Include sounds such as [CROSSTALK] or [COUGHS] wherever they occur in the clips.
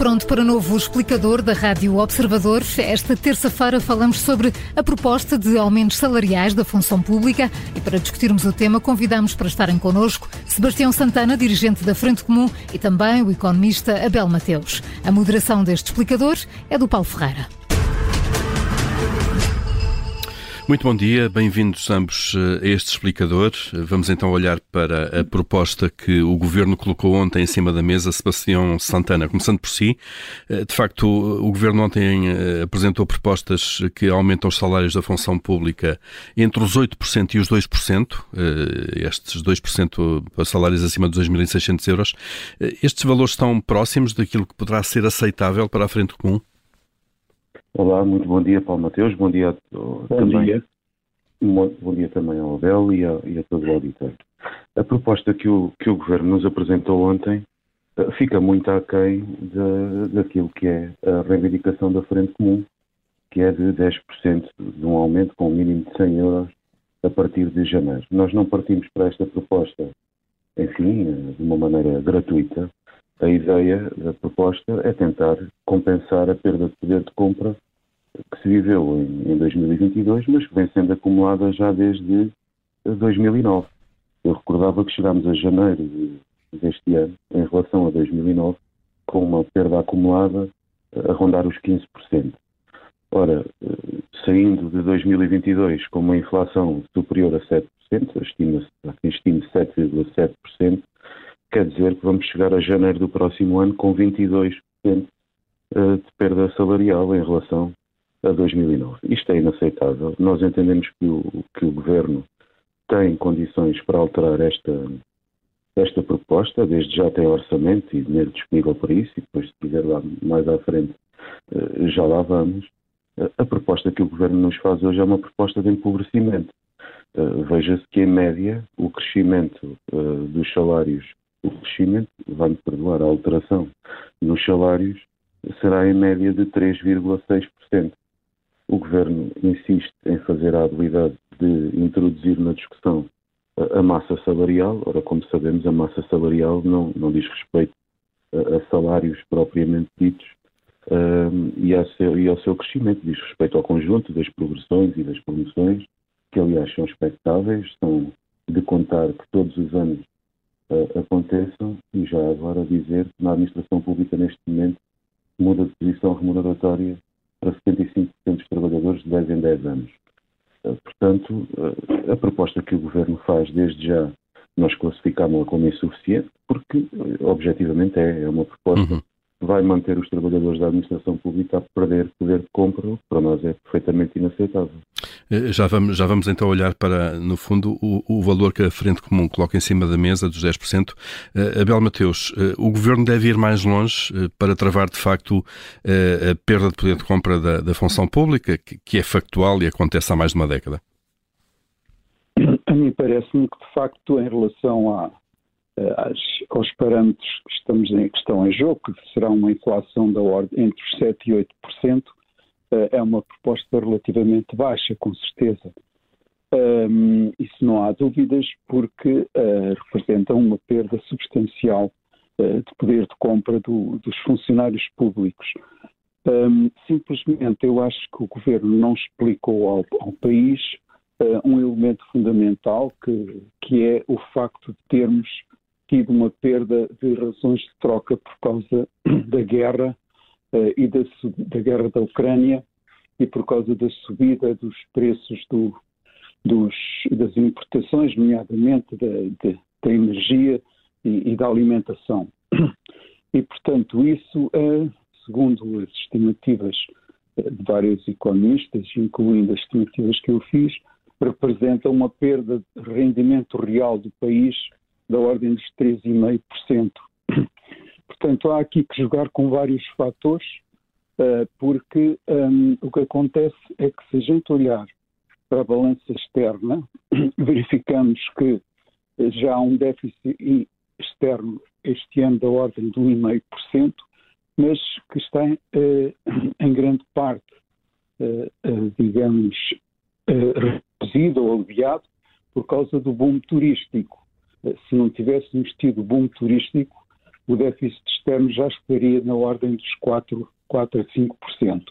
pronto para novo explicador da Rádio Observador. Esta terça-feira falamos sobre a proposta de aumentos salariais da função pública e para discutirmos o tema convidamos para estarem connosco Sebastião Santana, dirigente da Frente Comum e também o economista Abel Mateus. A moderação deste explicador é do Paulo Ferreira. Muito bom dia, bem-vindos ambos eh, a este explicador. Vamos então olhar para a proposta que o Governo colocou ontem em cima da mesa, Sebastião Santana. Começando por si, eh, de facto, o Governo ontem eh, apresentou propostas que aumentam os salários da função pública entre os 8% e os 2%, estes 2% para salários acima dos 2.600 euros. Estes valores estão próximos daquilo que poderá ser aceitável para a frente comum? Olá, muito bom dia, Paulo Mateus. Bom dia bom também. Dia. Bom dia também ao Abel e a, e a todo o auditor. A proposta que o, que o Governo nos apresentou ontem uh, fica muito aquém de, daquilo que é a reivindicação da Frente Comum, que é de 10% de um aumento com um mínimo de 100 euros a partir de janeiro. Nós não partimos para esta proposta, enfim, uh, de uma maneira gratuita, a ideia da proposta é tentar compensar a perda de poder de compra que se viveu em, em 2022, mas que vem sendo acumulada já desde 2009. Eu recordava que chegámos a janeiro deste ano, em relação a 2009, com uma perda acumulada a rondar os 15%. Ora, saindo de 2022 com uma inflação superior a 7%, estima-se, estime 7,7%, quer dizer que vamos chegar a janeiro do próximo ano com 22% eh, de perda salarial em relação a 2009. Isto é inaceitável. Nós entendemos que o, que o Governo tem condições para alterar esta, esta proposta, desde já tem orçamento e dinheiro disponível para isso, e depois, se quiser lá mais à frente, eh, já lá vamos. A proposta que o Governo nos faz hoje é uma proposta de empobrecimento. Eh, veja-se que, em média, o crescimento dos salários o crescimento, vai-me perdoar, a alteração nos salários será em média de 3,6%. O Governo insiste em fazer a habilidade de introduzir na discussão a, massa salarial. Ora, como sabemos, a massa salarial não, não diz respeito a, salários propriamente ditos um, e, seu, e, ao seu crescimento, diz respeito ao conjunto das progressões e das promoções, que aliás são expectáveis, são de contar que todos os anos uh, aconteçam e já agora dizer que na administração pública neste momento muda de posição remuneratória para 75% dos trabalhadores de 10 em 10 anos. Uh, portanto, uh, a proposta que o Governo faz desde já nós classificámos-la como insuficiente porque objetivamente é, é uma proposta uhum vai manter os trabalhadores da administração pública a perder poder de compra, para nós é perfeitamente inaceitável. Eh, já vamos, já vamos então olhar para, no fundo, o, o valor que a Frente Comum coloca em cima da mesa, dos 10%. Uh, Abel Mateus, uh, o Governo deve ir mais longe uh, para travar, de facto, uh, a perda de poder de compra da, da função pública, que, que, é factual e acontece há mais de uma década? A mim parece-me que, de facto, em relação à, às, aos parâmetros que, estamos em, que estão em jogo, que será uma inflação da ordem entre os 7% e 8%, eh, é uma proposta relativamente baixa, com certeza. Um, isso não há dúvidas, porque uh, representa uma perda substancial uh, de poder de compra do, dos funcionários públicos. Um, simplesmente eu acho que o governo não explicou ao, ao país uh, um elemento fundamental, que, que é o facto de termos tido uma perda de razões de troca por causa [CLEARS THROAT] da guerra uh, e da, da, guerra da Ucrânia e por causa da subida dos preços do, dos, das importações, nomeadamente da, de, da energia e, e, da alimentação. [CLEARS THROAT] E, portanto, isso, uh, segundo as estimativas eh, de vários economistas, incluindo as estimativas que eu fiz, representa uma perda de rendimento real do país da ordem dos 3,5%. [COUGHS] Portanto, há aqui que jogar com vários fatores, uh, porque um, o que acontece é que se a gente olhar para a balança externa, [COUGHS] verificamos que já há um déficit externo este ano da ordem de 1,5%, mas que está uh, [COUGHS] em grande parte, digamos, reduzido ou aliviado por causa do boom turístico se não tivéssemos tido boom turístico, o déficit externo já estaria na ordem dos 4, 4 a 5%.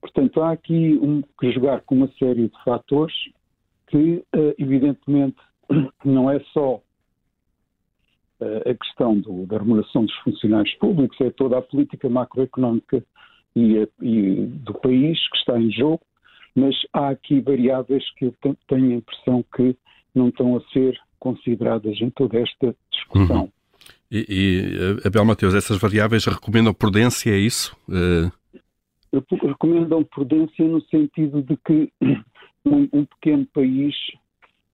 Portanto, há aqui um, que jogar com uma série de fatores que, uh, evidentemente, [CLEARS THROAT] não é só uh, a questão do, da remuneração dos funcionários públicos, é toda a política macroeconómica e, e do país que está em jogo, mas há aqui variáveis que eu tenho a impressão que não estão a ser consideradas em toda esta discussão. Uhum. E, e Abel Mateus, essas variáveis recomendam prudência, é isso? Uh... Recomendam prudência no sentido de que [CLEARS THROAT] um, um pequeno país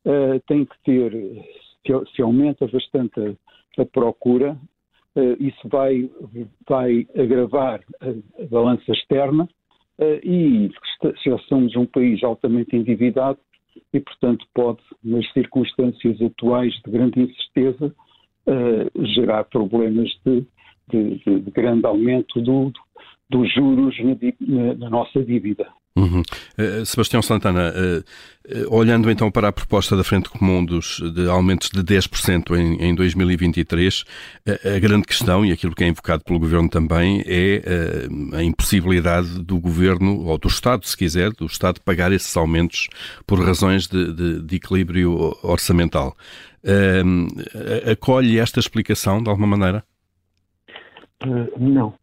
uh, tem que ter, se, se aumenta bastante a, a procura, uh, isso vai, vai agravar a, a balança externa e se somos um país altamente endividado e, portanto, pode, nas circunstâncias atuais de grande incerteza, uh, gerar problemas de, de, de, grande aumento do, dos juros na, na nossa dívida. Uhum. Uh, Sebastião Santana, uh, uh, olhando então para a proposta da Frente Comum dos, de aumentos de 10% em, em 2023, a grande questão, e aquilo que é invocado pelo Governo também, é a impossibilidade do Governo, ou do Estado, se quiser, do Estado pagar esses aumentos por razões de, de, de equilíbrio orçamental. acolhe esta explicação de alguma maneira? não.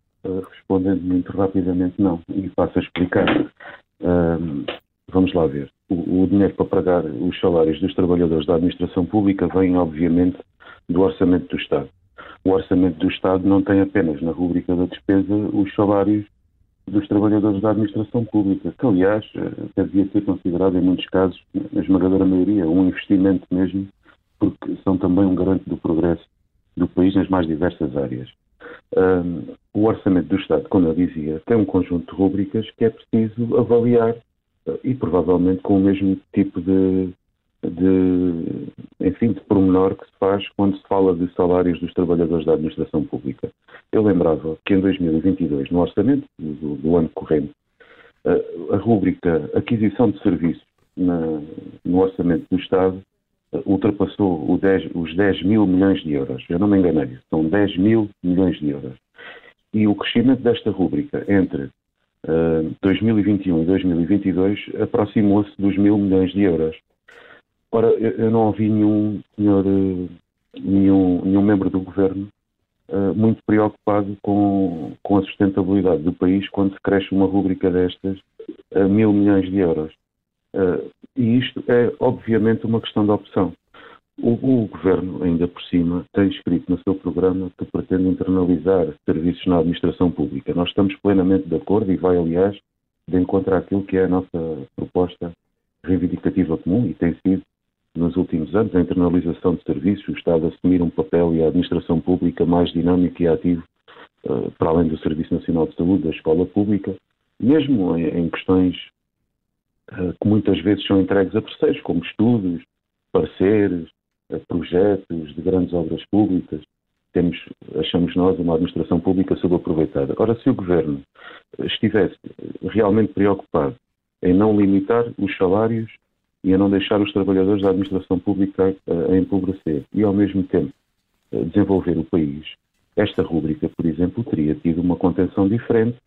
Respondendo muito rapidamente, não. E passo a explicar vamos lá ver. O, o, dinheiro para pagar os salários dos trabalhadores da administração pública vem, obviamente, do orçamento do Estado. O orçamento do Estado não tem apenas na rubrica da despesa os salários dos trabalhadores da administração pública, que, aliás, até devia ser considerado, em muitos casos, na esmagadora maioria, um investimento mesmo, porque são também um garante do progresso do país nas mais diversas áreas. Um, o orçamento do Estado, como eu dizia, tem um conjunto de rubricas que é preciso avaliar uh, e provavelmente com o mesmo tipo de, de, enfim, de pormenor que se faz quando se fala de salários dos trabalhadores da administração pública. Eu lembrava que em 2022, no orçamento do, do ano corrente, uh, a rubrica aquisição de serviços na, no orçamento do Estado ultrapassou 10, os 10 mil milhões de euros. Eu não me enganei, são 10 mil milhões de euros. E o crescimento desta rúbrica entre uh, 2021 e 2022 aproximou-se dos mil milhões de euros. Ora, eu, eu não ouvi nenhum senhor, nenhum, nenhum membro do governo uh, muito preocupado com, com a sustentabilidade do país quando se cresce uma rúbrica destas a mil milhões de euros. Uh, e isto é, obviamente, uma questão de opção. O, o, Governo, ainda por cima, tem escrito no seu programa que pretende internalizar serviços na administração pública. Nós estamos plenamente de acordo e vai, aliás, de encontro àquilo que é a nossa proposta reivindicativa comum e tem sido, nos últimos anos, a internalização de serviços, o Estado assumir um papel e a administração pública mais dinâmico e ativo, uh, para além do Serviço Nacional de Saúde, da escola pública, mesmo em, em questões que muitas vezes são entregues a terceiros, como estudos, pareceres, eh, projetos de grandes obras públicas. Temos, achamos nós, uma administração pública subaproveitada. Ora, se o Governo estivesse realmente preocupado em não limitar os salários e a não deixar os trabalhadores da administração pública a, empobrecer e, ao mesmo tempo, desenvolver o país, esta rúbrica, por exemplo, teria tido uma contenção diferente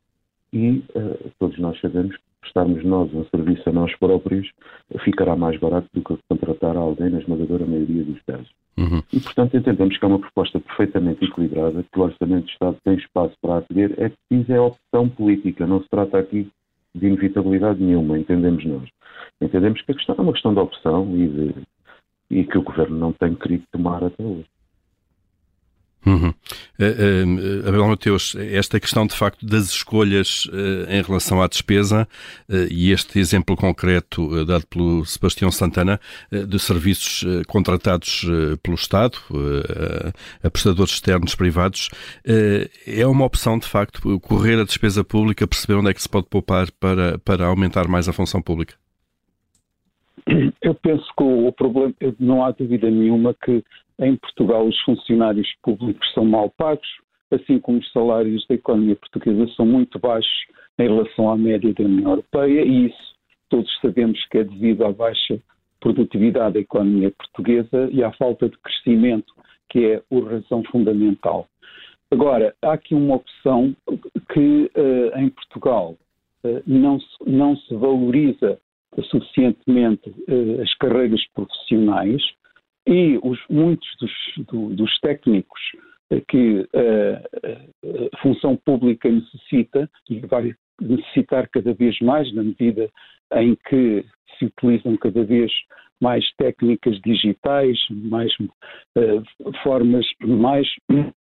e uh, todos nós sabemos prestarmos nós um serviço a nós próprios ficará mais barato do que contratar alguém na esmagadora maioria dos casos. Uhum. E, portanto, entendemos que é uma proposta perfeitamente equilibrada, que o Orçamento de Estado tem espaço para acolher, é preciso é opção política, não se trata aqui de inevitabilidade nenhuma, entendemos nós. Entendemos que a questão é uma questão de opção e, de, e que o Governo não tem querido tomar até hoje. Uhum. Uh, uh, Abel Mateus, esta questão de facto das escolhas uh, em relação à despesa e este exemplo concreto dado pelo Sebastião Santana de serviços contratados pelo Estado a prestadores externos privados é uma opção de facto correr a despesa pública, perceber onde é que se pode poupar para, para aumentar mais a função pública? Eu penso que o problema, não há dúvida nenhuma que em Portugal os funcionários públicos são mal pagos, assim como os salários da economia portuguesa são muito baixos em relação à média da União Europeia e isso todos sabemos que é devido à baixa produtividade da economia portuguesa e à falta de crescimento, que é a razão fundamental. Agora, há aqui uma opção que uh, em Portugal uh, não, se, não se valoriza suficientemente uh, as carreiras profissionais e os, muitos dos, do, dos técnicos que a função pública necessita e vai necessitar cada vez mais na medida em que se utilizam cada vez mais técnicas digitais, mais uh, formas mais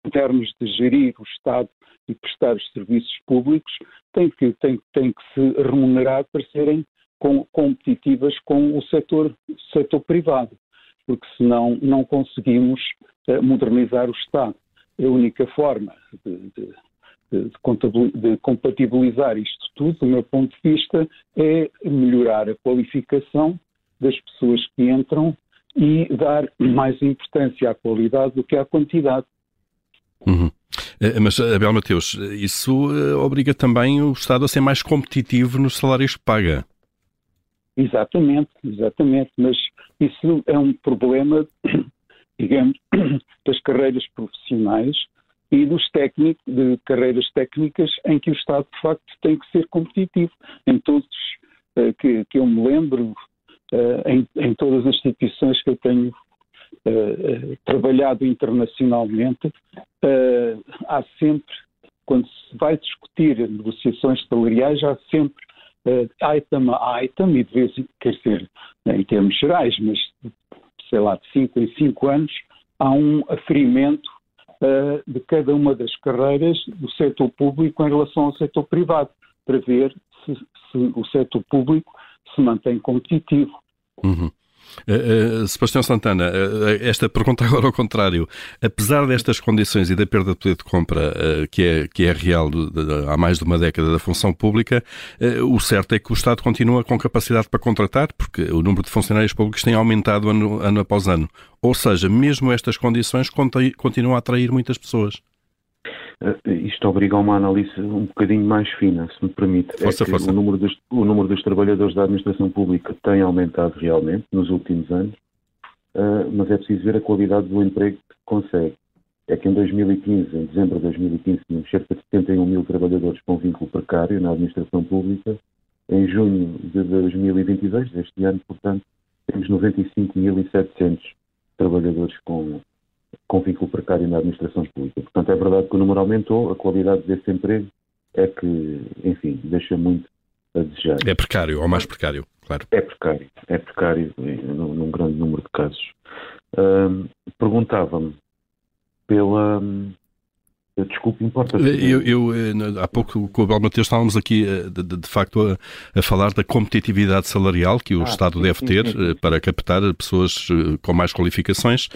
modernas de gerir o Estado e prestar os serviços públicos, têm que, têm, têm que se remunerar para serem com, competitivas com o setor, setor privado, porque senão não conseguimos uh, modernizar o Estado. A única forma de, de de, compatibilizar isto tudo, do meu ponto de vista, é melhorar a qualificação das pessoas que entram e dar mais importância à qualidade do que à quantidade. Uhum. Eh, mas, Abel Mateus, isso eh, obriga também o Estado a ser mais competitivo nos salários que paga. Exatamente, exatamente, mas isso é um problema, [COUGHS] digamos, [COUGHS] das carreiras profissionais e dos técnicos, de carreiras técnicas em que o Estado, de facto, tem que ser competitivo. Em todos uh, que, que eu me lembro, uh, em, em, todas as instituições que eu tenho uh, trabalhado internacionalmente, há sempre, quando se vai discutir negociações salariais, há sempre item a item, e de vez em quer dizer, em termos gerais, mas sei lá, de 5 em 5 anos, há um aferimento uh, de cada uma das carreiras do setor público em relação ao setor privado, para ver se, se o setor público se mantém competitivo. Uhum. Uh, Sebastião Santana, uh, esta pergunta [LAUGHS] agora ao contrário. Apesar destas condições e da perda de poder de compra que, é, que é real de, de, há mais de uma década da função pública, o certo é que o Estado continua com capacidade para contratar, porque o número de funcionários públicos tem aumentado ano, ano após ano. Ou seja, mesmo estas condições continuam a atrair muitas pessoas. Uh, isto obriga a uma análise um bocadinho mais fina, se me permite. Força, é força. O, número dos, o número dos trabalhadores da administração pública tem aumentado realmente nos últimos anos, uh, mas é preciso ver a qualidade do emprego que consegue. É que em 2015, em dezembro de 2015, tínhamos cerca de 71 mil trabalhadores com vínculo precário na administração pública. Em junho de 2022, deste ano, portanto, temos 95.700 trabalhadores com com vínculo precário na administração pública. Portanto, é verdade que o número aumentou, a qualidade desse emprego é que, enfim, deixa muito a desejar. É precário, ou mais precário, claro. É precário, é precário num, num grande número de casos. Perguntava-me pela, Desculpe, importa. Eu, eu, eh, há pouco com o Abel Mateus estávamos aqui, eh, de, de, facto, a, a, falar da competitividade salarial que o ah, Estado sim, deve sim, ter sim, eh, para captar pessoas com mais qualificações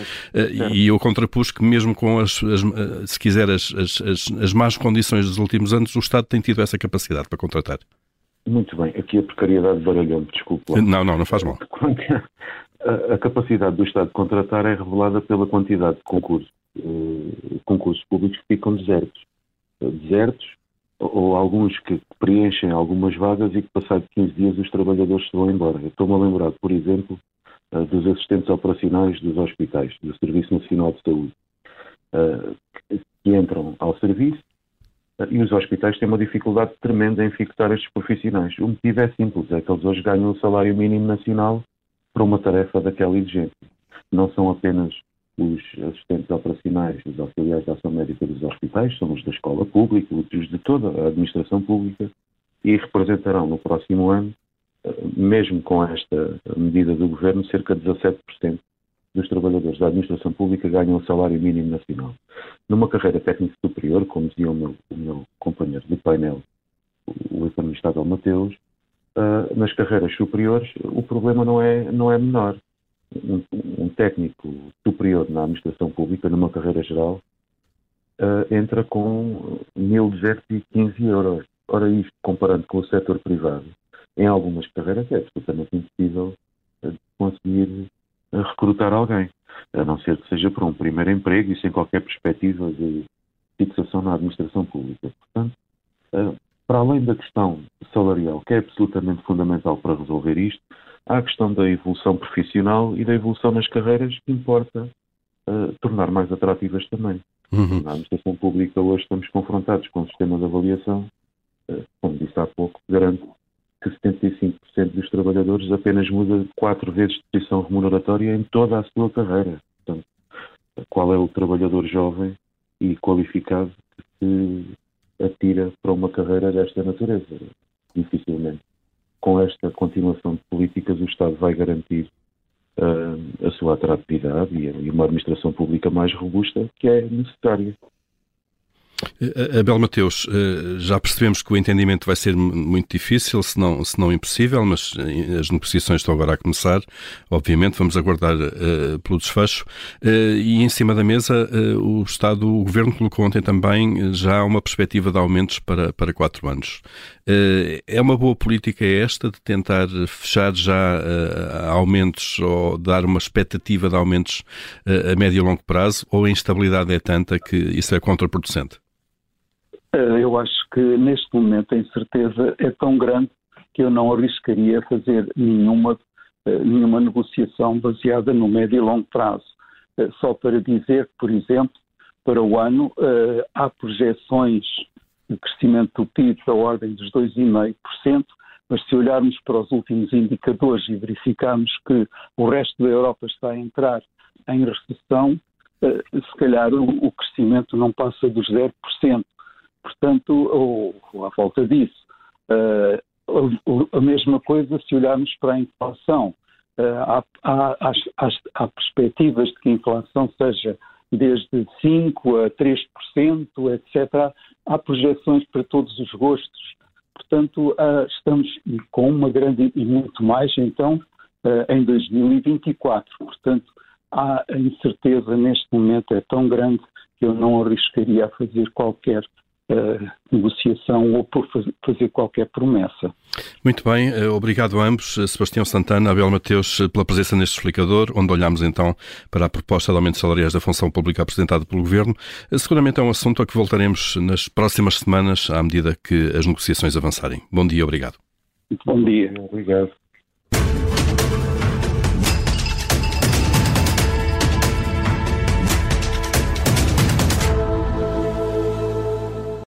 e eu contrapus que mesmo com as, as se quiser, as, as, as más condições dos últimos anos, o Estado tem tido essa capacidade para contratar. Muito bem, aqui a precariedade baralhou-me, desculpe. Lá. Não, não, não faz mal. [LAUGHS] A, capacidade do Estado de contratar é revelada pela quantidade de concursos concursos públicos ficam desertos. Desertos, ou alguns que preenchem algumas vagas e que, passado 15 dias, os trabalhadores se vão embora. Estou-me a lembrar, por exemplo, eh, dos assistentes operacionais dos hospitais, do Serviço Nacional de Saúde, eh, que entram ao serviço e os hospitais têm uma dificuldade tremenda em fixar estes profissionais. O motivo é simples, é que eles hoje ganham o salário mínimo nacional para uma tarefa daquela exigência. Não são apenas os assistentes operacionais, os auxiliares de ação médica dos hospitais, são os da escola pública, os de toda a administração pública, e representarão no próximo ano, eh, mesmo com esta medida do governo, cerca de 17% dos trabalhadores da administração pública ganham o salário mínimo nacional. Numa carreira técnica superior, como dizia o meu, o meu companheiro de painel, o economista Abel Mateus, uh, nas carreiras superiores o problema não é, não é menor um, um, técnico superior na administração pública, numa carreira geral, uh, entra com 1.215 euros. Ora, isto, comparando com o setor privado, em algumas carreiras é absolutamente impossível uh, conseguir recrutar alguém, a não ser que seja para um primeiro emprego e sem qualquer perspectiva de fixação na administração pública. Portanto, para além da questão salarial, que é absolutamente fundamental para resolver isto, há a questão da evolução profissional e da evolução nas carreiras que importa uh, tornar mais atrativas também. Uhum. Na administração pública hoje estamos confrontados com um sistema de avaliação, uh, como disse há pouco, garante que 75% dos trabalhadores apenas muda quatro vezes de posição remuneratória em toda a sua carreira. Portanto, qual é o trabalhador jovem e qualificado que se atira para uma carreira desta natureza? Dificilmente. Com esta continuação de políticas, o Estado vai garantir uh, a sua atratividade e uma administração pública mais robusta que é necessária. Eh, Abel Mateus, eh, já percebemos que o entendimento vai ser muito difícil, se não, se não impossível, mas eh, as negociações estão agora a começar. Obviamente, vamos aguardar pelo desfecho. E em cima da mesa, o Estado, o Governo colocou ontem também já uma perspectiva de aumentos para, para quatro anos. é uma boa política esta de tentar fechar já aumentos ou dar uma expectativa de aumentos a médio e longo prazo, ou a instabilidade é tanta que isso é contraproducente? Eh, eu acho que neste momento a incerteza é tão grande que eu não arriscaria fazer nenhuma, eh, nenhuma negociação baseada no médio e longo prazo. Eh, só para dizer por exemplo, para o ano há projeções de crescimento do PIB da ordem dos 2,5%, mas se olharmos para os últimos indicadores e verificarmos que o resto da Europa está a entrar em recessão, se calhar o crescimento não passa dos 0%. Portanto, ou, ou à volta disso. Uh, a mesma coisa se olharmos para a inflação. Uh, há, há, há, há, perspectivas de que a inflação seja desde 5% a 3%, etc. Há projeções para todos os gostos. Portanto, uh, estamos com uma grande e muito mais, então, em 2024. Portanto, a incerteza neste momento é tão grande que eu não arriscaria a fazer qualquer uh, negociação ou por fazer qualquer promessa. Muito bem, eh, obrigado a ambos, eh, Sebastião Santana, Abel Mateus, pela presença neste explicador, onde olhamos então para a proposta de aumentos salariais da função pública apresentada pelo Governo. Seguramente é um assunto a que voltaremos nas próximas semanas, à medida que as negociações avançarem. Bom dia, obrigado. Muito bom dia. Obrigado.